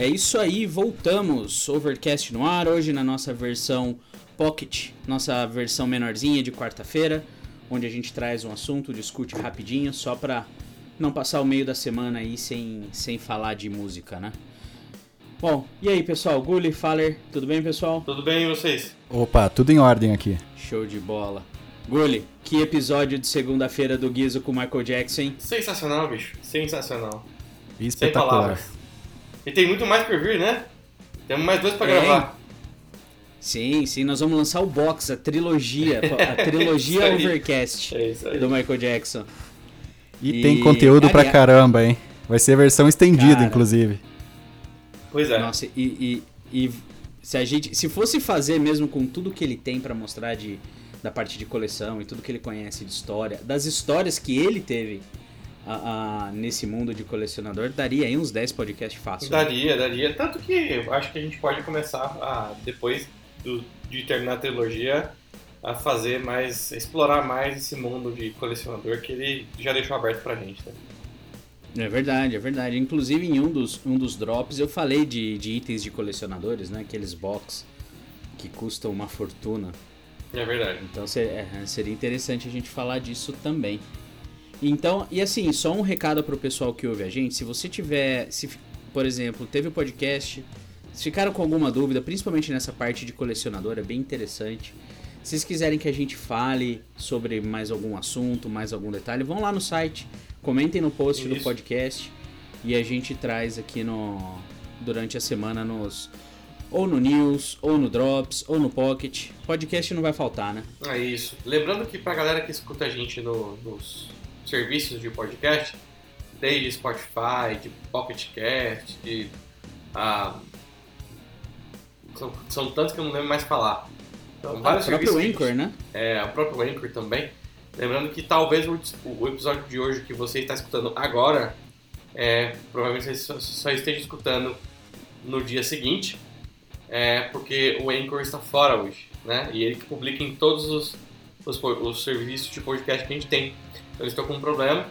É isso aí, voltamos. Overcast no ar, hoje na nossa versão Pocket, nossa versão menorzinha de quarta-feira, onde a gente traz um assunto, discute rapidinho, só pra não passar o meio da semana aí sem, sem falar de música, né? Bom, e aí pessoal, Gulli, Faller, tudo bem pessoal? Tudo bem e vocês? Opa, tudo em ordem aqui. Show de bola. Gulli, que episódio de segunda-feira do Guizo com Michael Jackson? Sensacional, bicho. Sensacional. Sem Espetacular. palavras. E tem muito mais por vir, né? Temos mais dois pra Tem. gravar. Sim, sim, nós vamos lançar o box, a trilogia, a trilogia Isso aí. Overcast É isso aí. do Michael Jackson. E, E- tem conteúdo pra aliás- caramba, hein? Vai ser versão estendida, Cara. inclusive. Pois é. Nossa, e, e, e se a gente, se fosse fazer mesmo com tudo que ele tem pra mostrar de da parte de coleção e tudo que ele conhece de história, das histórias que ele teve a- a- nesse mundo de colecionador, daria aí uns 10 podcasts fácil. né? Daria, daria. Tanto que eu acho que a gente pode começar a, depois do- de terminar a trilogia, a fazer mais. explorar mais esse mundo de colecionador que ele já deixou aberto pra gente, né? É verdade, é verdade. Inclusive em um dos, um dos drops eu falei de, de itens de colecionadores, né? Aqueles box que custam uma fortuna. É verdade. Então é, seria interessante a gente falar disso também. Então, e assim, só um recado pro pessoal que ouve a gente, se você tiver, se, por exemplo, teve o podcast, se ficaram com alguma dúvida, principalmente nessa parte de colecionador, é bem interessante. Se vocês quiserem que a gente fale sobre mais algum assunto, mais algum detalhe, vão lá no site, comentem no post do Isso. podcast e a gente traz aqui no durante a semana nos ou no News, ou no Drops, ou no Pocket. Podcast não vai faltar, né? É isso. Lembrando que pra galera que escuta a gente no- nos serviços de podcast, desde Spotify, de Pocket Cast, de. ah, são, são tantos que eu não lembro mais falar. Então, o vários próprio serviços. Anchor, né? É, o próprio Anchor também. Lembrando que talvez o, o episódio de hoje que você está escutando agora, é, provavelmente você só, só esteja escutando no dia seguinte, é, porque o Anchor está fora hoje, né? E ele publica em todos os, os, os serviços de podcast que a gente tem. Então eles estão com um problema.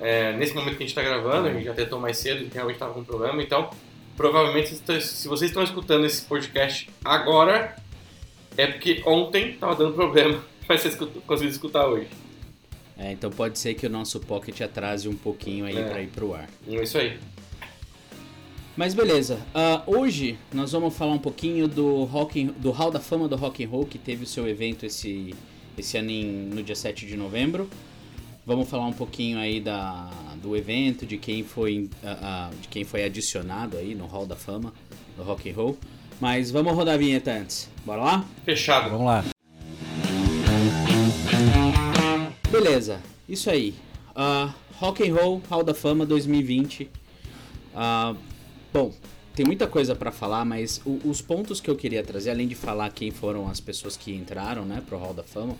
É, nesse momento que a gente está gravando, a gente já tentou mais cedo e realmente estava com um problema. Então, provavelmente, se- vocês estão escutando esse podcast agora, é porque ontem estava dando problema, mas vocês conseguiram escutar hoje. É, então pode ser que o nosso Pocket atrase um pouquinho aí É. pra ir pro ar. É isso aí. Mas beleza, ah, hoje nós vamos falar um pouquinho do, rock, and- do Hall da Fama do Rock and Roll, que teve o seu evento esse, esse ano em- no dia 7 de novembro. Vamos falar um pouquinho aí da, do evento, de quem foi ah, ah, de quem foi adicionado aí no Hall da Fama do Rock and Roll. Mas vamos rodar a vinheta antes. Bora lá? Fechado. Vamos lá. Beleza, isso aí. Ah, Rock and Roll Hall da Fama 2020. Ah, bom, tem muita coisa pra falar, mas o- os pontos que eu queria trazer, além de falar quem foram as pessoas que entraram, né, pro Hall da Fama,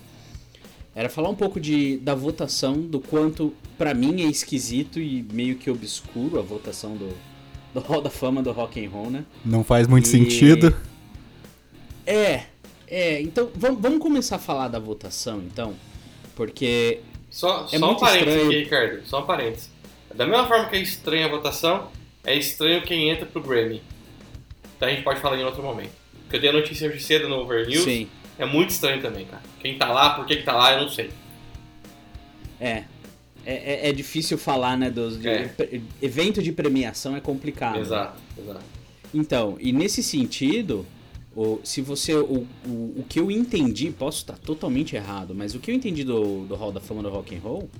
era falar um pouco de, da votação, do quanto pra mim é esquisito e meio que obscuro a votação do, do Hall da Fama do Rock and Roll, né? Não faz muito E- sentido. É, é, então vamos, vamos começar a falar da votação, então, porque Só, É só um muito parênteses estranho. aqui, Ricardo. Só um parênteses. Da mesma forma que é estranha a votação, é estranho quem entra pro Grammy. Então a gente pode falar em outro momento. Porque eu dei a notícia hoje cedo no Over News. sim, É muito estranho também, cara. Quem tá lá, por que, que tá lá, eu não sei. É. É, é, é difícil falar, né? Dos, É. evento de premiação é complicado. Exato, exato. Então, e nesse sentido, o, se você. O, o, o que eu entendi, posso estar totalmente errado, mas o que eu entendi do, do Hall da Fama do Rock and Roll,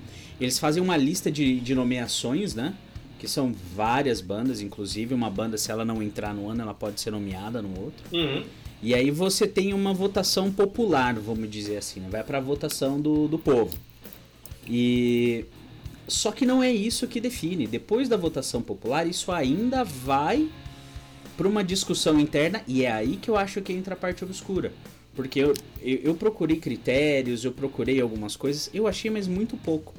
eles fazem uma lista de, de nomeações, né? Que são várias bandas, inclusive uma banda, se ela não entrar no ano, ela pode ser nomeada no outro. Uhum. E aí você tem uma votação popular, vamos dizer assim, né? vai para a votação do, do povo. E só que não é isso que define. Depois da votação popular, isso ainda vai para uma discussão interna e é aí que eu acho que entra a parte obscura. Porque eu, eu, eu procurei critérios, eu procurei algumas coisas, eu achei mas muito pouco.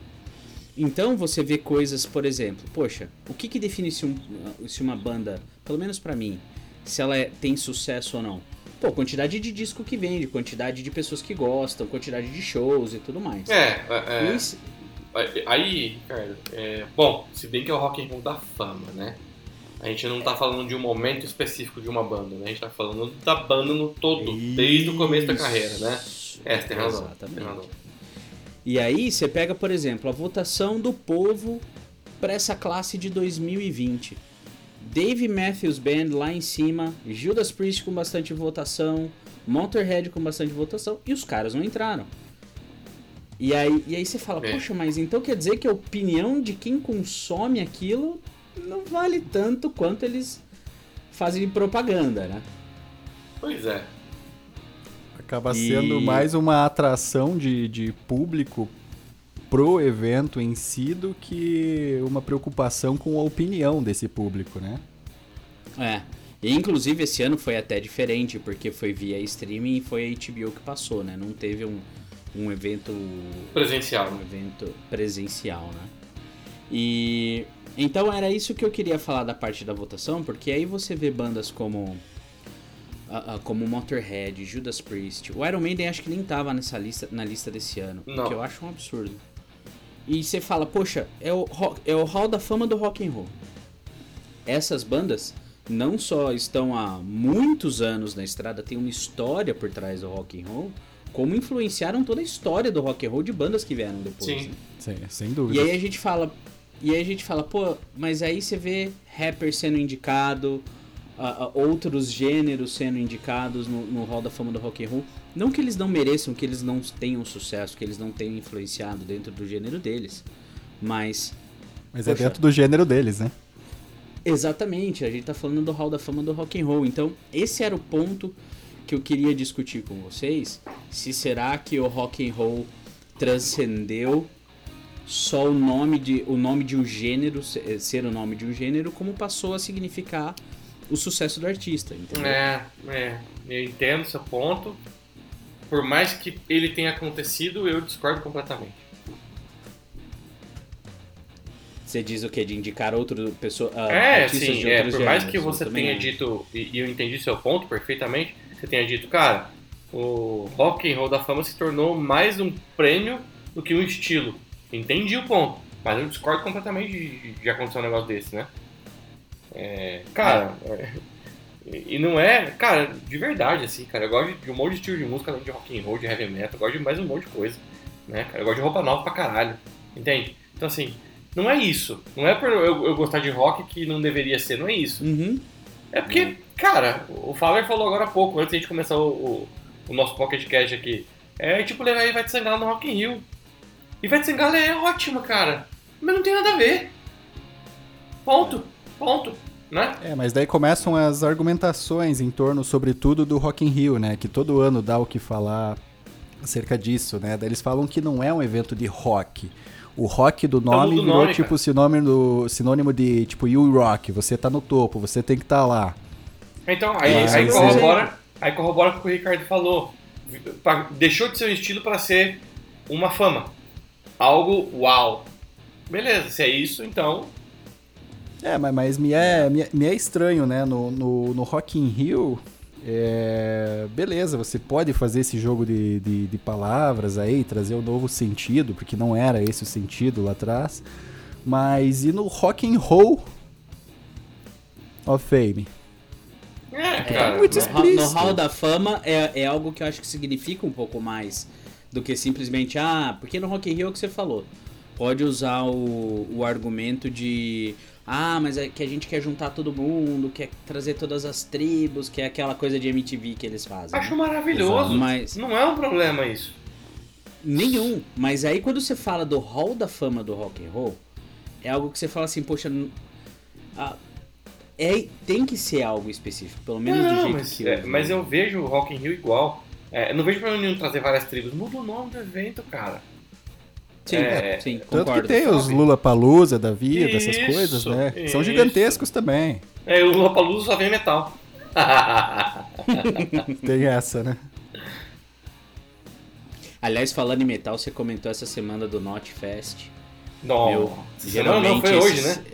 Então você vê coisas, por exemplo, poxa, o que, que define se, um- se uma banda, pelo menos pra mim, se ela é- tem sucesso ou não? Pô, quantidade de disco que vende, quantidade de pessoas que gostam, quantidade de shows e tudo mais. É, é, é, Isso- aí, Ricardo, é, bom, se bem que é o Rock and Roll da fama, né? A gente não tá falando de um momento específico de uma banda, né? A gente tá falando da banda no todo, desde o começo da carreira, né? Isso. É, tem razão. Exatamente. Tem razão. E aí você pega, por exemplo, a votação do povo para essa classe de 2020. Dave Matthews Band lá em cima, Judas Priest com bastante votação, Motorhead com bastante votação e os caras não entraram. E aí, e aí você fala, É. poxa, mas então quer dizer que a opinião de quem consome aquilo não vale tanto quanto eles fazem propaganda, né? Pois é. Acaba E- sendo mais uma atração de, de público pro evento em si do que uma preocupação com a opinião desse público, né? É. E, inclusive esse ano foi até diferente, porque foi via streaming e foi a HBO que passou, né? Não teve um, um evento Presencial. um evento presencial, né? E então era isso que eu queria falar da parte da votação, porque aí você vê bandas como ah, ah, como Motorhead, Judas Priest, o Iron Maiden acho que nem tava nessa lista na lista desse ano, Não. que eu acho um absurdo. E você fala, poxa, é o ro- é o Hall da Fama do rock and roll. Essas bandas não só estão há muitos anos na estrada, tem uma história por trás do rock and roll, como influenciaram toda a história do rock and roll de bandas que vieram depois. Sim. né? Sem, sem E dúvida. aí a gente fala, e aí a gente fala, pô, mas aí você vê rapper sendo indicado, ah, ah, outros gêneros sendo indicados no, no Hall da Fama do Rock and Roll. Não que eles não mereçam, que eles não tenham sucesso, que eles não tenham influenciado dentro do gênero deles, mas Mas é Poxa. dentro do gênero deles, né? Exatamente, a gente tá falando do Hall da Fama do Rock and Roll. Então, esse era o ponto que eu queria discutir com vocês. Se será que o rock and roll transcendeu só o nome de o nome de um gênero, se- ser o nome de um gênero, como passou a significar o sucesso do artista, entendeu? É, é. Eu entendo seu ponto. Por mais que ele tenha acontecido, eu discordo completamente. Você diz o que de indicar outro pessoa, ah, É, sim, é, por mais gêneros, que você tenha acho. dito, e, e eu entendi seu ponto perfeitamente, você tenha dito, cara, o Rock and Roll da Fama se tornou mais um prêmio do que um estilo. Entendi o ponto, mas eu discordo completamente de, de acontecer um negócio desse, né? É, cara, é, e e não é, cara, de verdade, assim, cara, eu gosto de um monte de estilo de música, além de rock and roll, de heavy metal, eu gosto de mais um monte de coisa, né, cara, eu gosto de roupa nova pra caralho, entende? Então, assim, não é isso, não é por eu, eu gostar de rock que não deveria ser, não é isso. Uhum. É porque, cara, o Fowler falou agora há pouco, antes de a gente começar o, o, o nosso Pocket Cash aqui. É tipo levar aí vai te sangrar no Rock in Rio. E vai te sangrar é ótima, cara. Mas não tem nada a ver. Ponto. Ponto. Né? É, mas daí começam as argumentações em torno, sobretudo, do Rock in Rio, né? Que todo ano dá o que falar acerca disso, né? Daí eles falam que não é um evento de rock. O rock do nome do virou nome, tipo cara. sinônimo, sinônimo de tipo you rock, você tá no topo, você tem que estar lá. Então, aí, Mas aí, corrobora, aí corrobora com o que o Ricardo falou. Deixou de ser um estilo para ser uma fama. Algo uau. Beleza, se é isso, então. É, mas, mas me, é, me, é- me é estranho, né? No, no, no Rock in Rio, é, beleza, você pode fazer esse jogo de, de, de palavras aí, trazer um novo sentido, porque não era esse o sentido lá atrás. Mas e no Rock and Roll of Fame? É, cara. muito né? No, hall- no explícito. Hall da Fama é, é algo que eu acho que significa um pouco mais do que simplesmente, ah, porque no Rock in Rio é o que você falou. Pode usar o, o argumento de, ah, mas é que a gente quer juntar todo mundo, quer trazer todas as tribos, que é aquela coisa de MTV que eles fazem. Acho né? maravilhoso. Mas Não é um problema isso. nenhum. Mas aí quando você fala do Hall da Fama do Rock and Roll, é algo que você fala assim, poxa, ah, é, tem que ser algo específico, pelo menos do Não, jeito mas, que é, eu, mas vi. eu vejo o Rock in Rio igual. É, não vejo problema nenhum trazer várias tribos. Muda o nome do evento, cara. Sim, é, sim, Tanto concordo. que tem os? Lula Palusa da vida, essas Isso, coisas, né? São isso. gigantescos também. É, o Lollapalooza só vem metal. Tem essa, né? Aliás, falando em metal, você comentou essa semana do Not Fest. não, Meu, não, não, foi hoje, esses- né?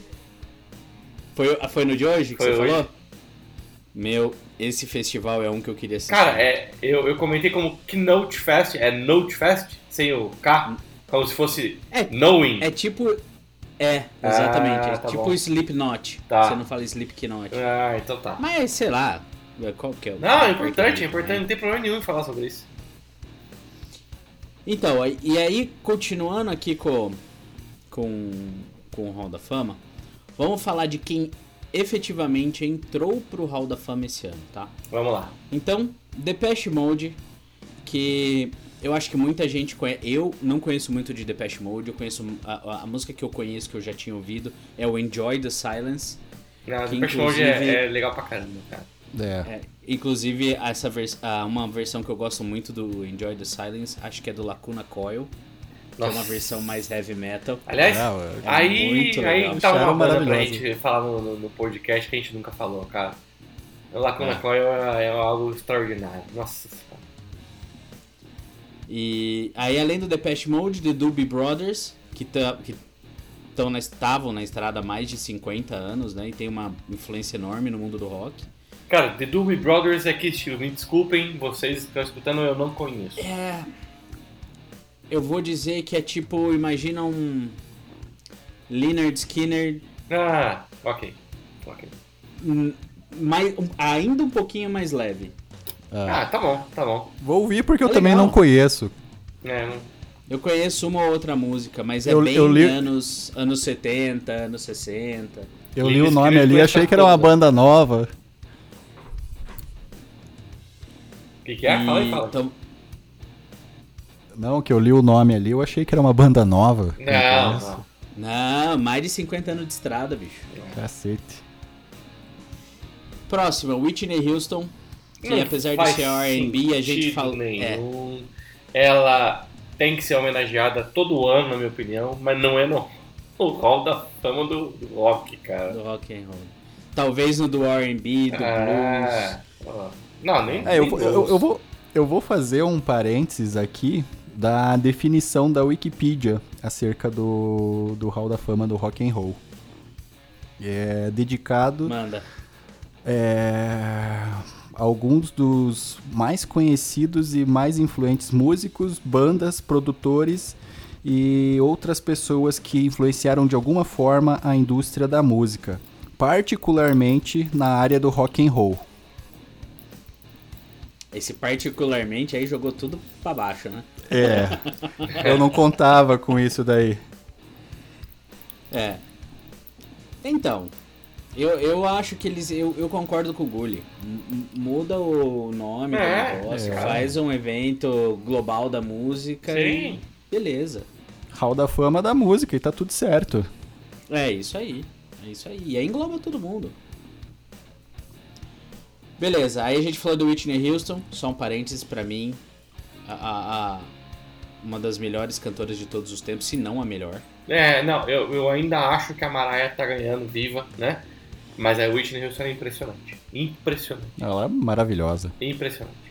Foi, foi no de hoje que Foi você hoje. falou? Meu, esse festival é um que eu queria assistir. Cara, é, eu, eu comentei como Keynote Fest, é Note Fest, sem o K, como se fosse É, Knowing. É tipo. É, exatamente. Ah, é tá tipo bom. Slipknot. Tá. Você não fala Slipknot. Ah, então tá. Mas, sei lá, qual que é o... Não, é importante, é importante, não tem problema nenhum em falar sobre isso. Então, e aí, continuando aqui com, com, com o Hall da Fama, vamos falar de quem efetivamente entrou pro Hall da Fama esse ano, tá? Vamos lá. Então, Depeche Mode, que eu acho que muita gente conhece. Eu não conheço muito de Depeche Mode, eu conheço. A, a- a música que eu conheço, que eu já tinha ouvido, é o Enjoy the Silence. Não, Que Depeche Mode é, inclusive- é legal pra caramba, cara. É. É, inclusive, essa vers ah, uma versão que eu gosto muito do Enjoy the Silence, acho que é do Lacuna Coil, que é uma versão mais heavy metal. Aliás, Não, é- aí, muito aí tá uma banda pra gente falar no, no- no podcast que a gente nunca falou, cara. O Lacuna É. Coil é, é algo extraordinário. Nossa senhora. E aí, além do Depeche Mode, The Doobie Brothers, que tá- estavam na estrada há mais de 50 anos, né? E tem uma influência enorme no mundo do rock. Cara, The Doobie Brothers é que estilo? Me desculpem, vocês que estão escutando, eu não conheço. É. Eu vou dizer que é tipo, imagina um. Leonard Skinner. Ah, ok. Ok. hum, Mais, ainda um pouquinho mais leve. Ah, Ah, tá bom, tá bom. Vou ouvir porque eu É também legal. não conheço. É, não- Eu conheço uma ou outra música, mas é Eu- bem eu li- anos, anos 70, anos 60. Eu li o nome ali conhece achei que era uma banda nova. O que, que é? Fala aí, E fala. então- Não, que eu li o nome ali, eu achei que era uma banda nova. Não, não. Não, mais de 50 anos de estrada, bicho. Cacete. Próxima, Whitney Houston. Que Não apesar de ser R&B, a gente fala... É, Nenhum. Ela tem que ser homenageada todo ano, na minha opinião, mas não é no, no hall da fama do, do rock, cara. do rock and roll. Talvez no do R&B, do blues. Ah, ó. não, nem. É, eu, nem eu, blues. eu vou, eu vou fazer um parênteses aqui da definição da Wikipedia acerca do, do Hall da Fama do Rock and Roll. É dedicado Manda. é, alguns dos mais conhecidos e mais influentes músicos, bandas, produtores e outras pessoas que influenciaram de alguma forma a indústria da música, particularmente na área do rock and roll. Esse particularmente aí jogou tudo pra baixo, né? É, eu não contava com isso daí. É. Então, eu, eu acho que eles. Eu, eu concordo com o Gulli. Muda o nome É, do negócio, é. faz um evento global da música Sim. e. Beleza. Hall da fama da música e tá tudo certo. É isso aí. É isso aí. E aí engloba todo mundo. Beleza, aí a gente falou do Whitney Houston, só um parênteses pra mim. A, a- a- uma das melhores cantoras de todos os tempos, se não a melhor. É, não, eu, eu ainda acho que a Mariah tá ganhando viva, né? Mas a Whitney Houston é impressionante. Impressionante. Ela é maravilhosa. Impressionante.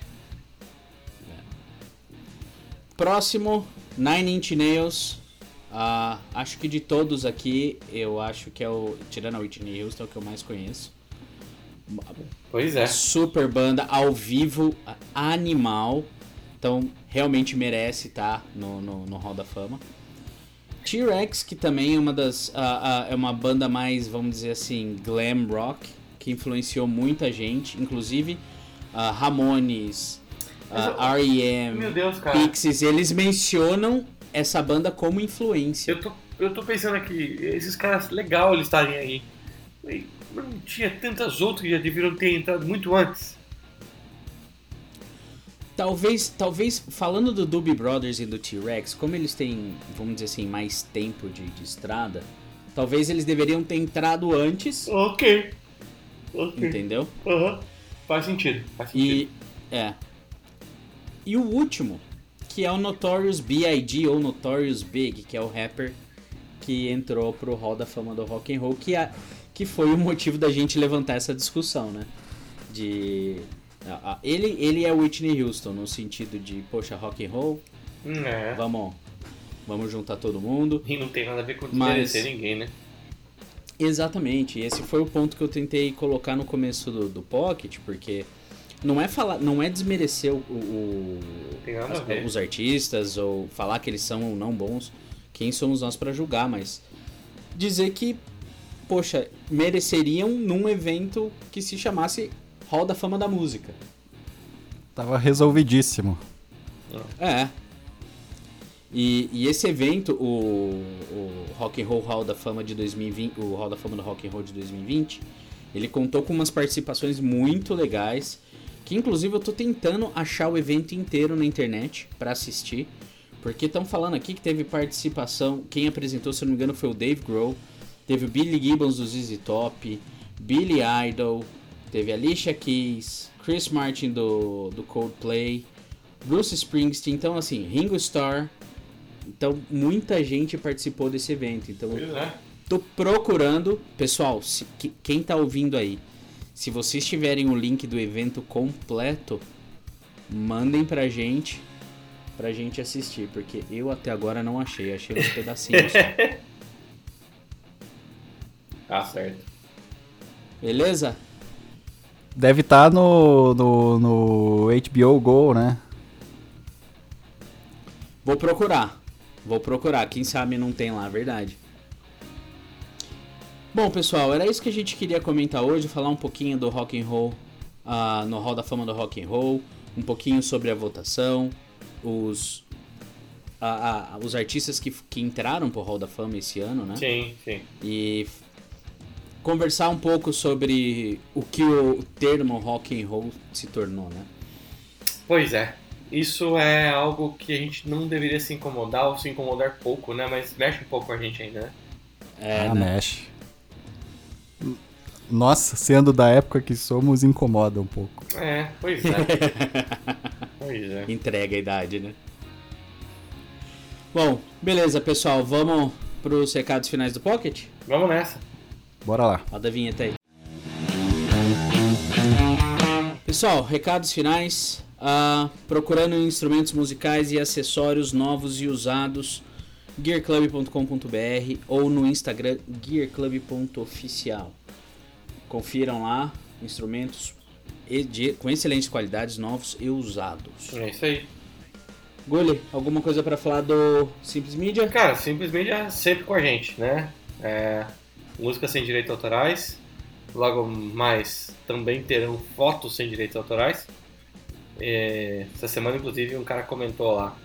Próximo, Nine Inch Nails. Ah, acho que de todos aqui, eu acho que é o. Tirando a Whitney Houston, é o que eu mais conheço. Pois é. Super banda, ao vivo, animal. Então, realmente merece estar no, no, no Hall da Fama. T-Rex, que também é uma das. ah, ah, é uma banda mais, vamos dizer assim, glam rock, que influenciou muita gente, inclusive ah, Ramones, ah, R.E.M.. Pixies, eles mencionam essa banda como influência. Eu tô, eu tô pensando aqui, esses caras, legal eles estarem aí. Não tinha tantas outras que já deveriam ter entrado muito antes. Talvez, talvez, falando do Doobie Brothers e do T-Rex, como eles têm, vamos dizer assim, mais tempo de, de estrada, talvez eles deveriam ter entrado antes, Ok. Ok. entendeu? Aham. Faz sentido. Faz sentido. E, é. E o último, que é o Notorious B.I.G. ou Notorious Big, que é o rapper que entrou pro Hall da Fama do Rock and Roll, que, é, que foi o motivo da gente levantar essa discussão, né? De... Ele, ele é Whitney Houston, no sentido de, poxa, rock and roll, Hum, É. vamos, vamos juntar todo mundo. E não tem nada a ver com Mas- desmerecer ninguém, né? Exatamente, esse foi o ponto que eu tentei colocar no começo do, do Pocket, porque não é falar, não é desmerecer o, o- as- os artistas ou falar que eles são ou não bons. Quem somos nós para julgar, mas dizer que, poxa, mereceriam num evento que se chamasse Hall da Fama da Música. Tava resolvidíssimo. É. E, e esse evento, o, o Rock and Roll Hall da Fama de 2020, o Hall da Fama do Rock and Roll de 2020, ele contou com umas participações muito legais, que inclusive eu tô tentando achar o evento inteiro na internet para assistir, porque estão falando aqui que teve participação, quem apresentou, se não me engano, foi o Dave Grohl, teve o Billy Gibbons do ZZ Top, Billy Idol, teve Alicia Keys, Chris Martin do, do Coldplay, Bruce Springsteen, então assim, Ringo Starr, então muita gente participou desse evento, então Pois é. tô procurando, pessoal, se- que- quem tá ouvindo aí, se vocês tiverem o link do evento completo, mandem pra gente, pra gente assistir, porque eu até agora não achei, achei uns pedacinhos. só. Tá certo. Beleza? Deve estar no, no, no HBO Go, né? Vou procurar. Vou procurar. Quem sabe não tem lá, verdade. Bom, pessoal, era isso que a gente queria comentar hoje, falar um pouquinho do rock and roll, ah, no Hall da Fama do Rock and Roll, um pouquinho sobre a votação, os a- a- os artistas que, que entraram pro Hall da Fama esse ano, né? Sim, sim. E conversar um pouco sobre o que o termo rock and roll se tornou, né? Pois é. Isso é algo que a gente não deveria se incomodar ou se incomodar pouco, né? Mas mexe um pouco com a gente ainda, né? É, ah, né? mexe. Nossa, sendo da época que somos, incomoda um pouco. É, pois é. pois é. Entrega a idade, né? Bom, beleza, pessoal. Vamos pros recados finais do Pocket? Vamos nessa. Bora lá. Roda a vinheta aí. Pessoal, recados finais. Ah, procurando instrumentos musicais e acessórios novos e usados, gearclub.com.br ou no Instagram gearclub.oficial. Confiram lá instrumentos e- de- com excelentes qualidades, novos e usados. É isso aí. Gulli, alguma coisa pra falar do Simples Media? Cara, simplesmente é sempre com a gente, né? É, música sem direitos autorais. Logo mais também terão fotos sem direitos autorais. É, essa semana, inclusive, um cara comentou lá.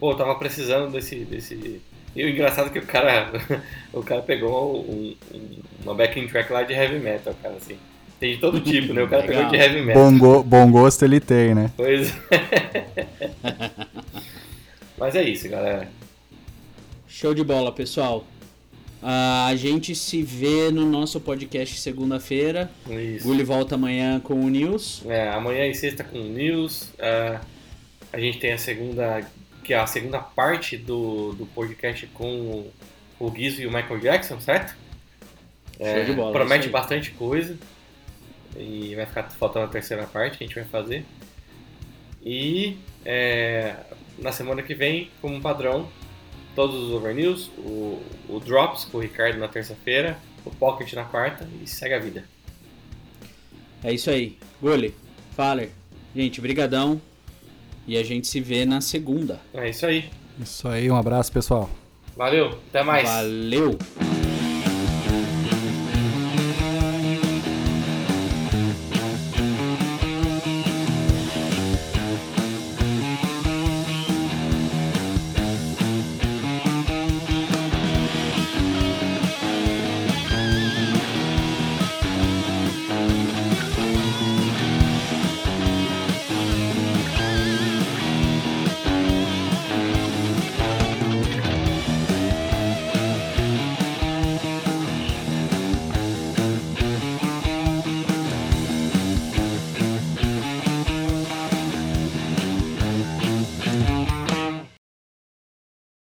Pô, eu tava precisando desse. desse... E o engraçado é que o cara. o cara pegou um- um- uma backing track lá de heavy metal, cara, assim. Tem de todo tipo, né? O cara pegou de heavy metal. Bom, go- bom gosto ele tem, né? Pois Mas é isso, galera. Show de bola, pessoal. Ah, a gente se vê no nosso podcast segunda-feira. Gulli volta amanhã com o News. É, amanhã e sexta com o News. é, a gente tem a segunda, que é a segunda parte do, do podcast com o, o Guizo e o Michael Jackson, certo? É, Show de bola, promete bastante coisa. E vai ficar faltando a terceira parte que a gente vai fazer. E é, na semana que vem, como padrão, todos os overnews, o, o Drops com o Ricardo na terça-feira, o Pocket na quarta e segue a vida. É isso aí. Gulli, Faller. Gente, brigadão. E a gente se vê na segunda. É isso aí. Isso aí, um abraço, pessoal. Valeu, até mais. Valeu!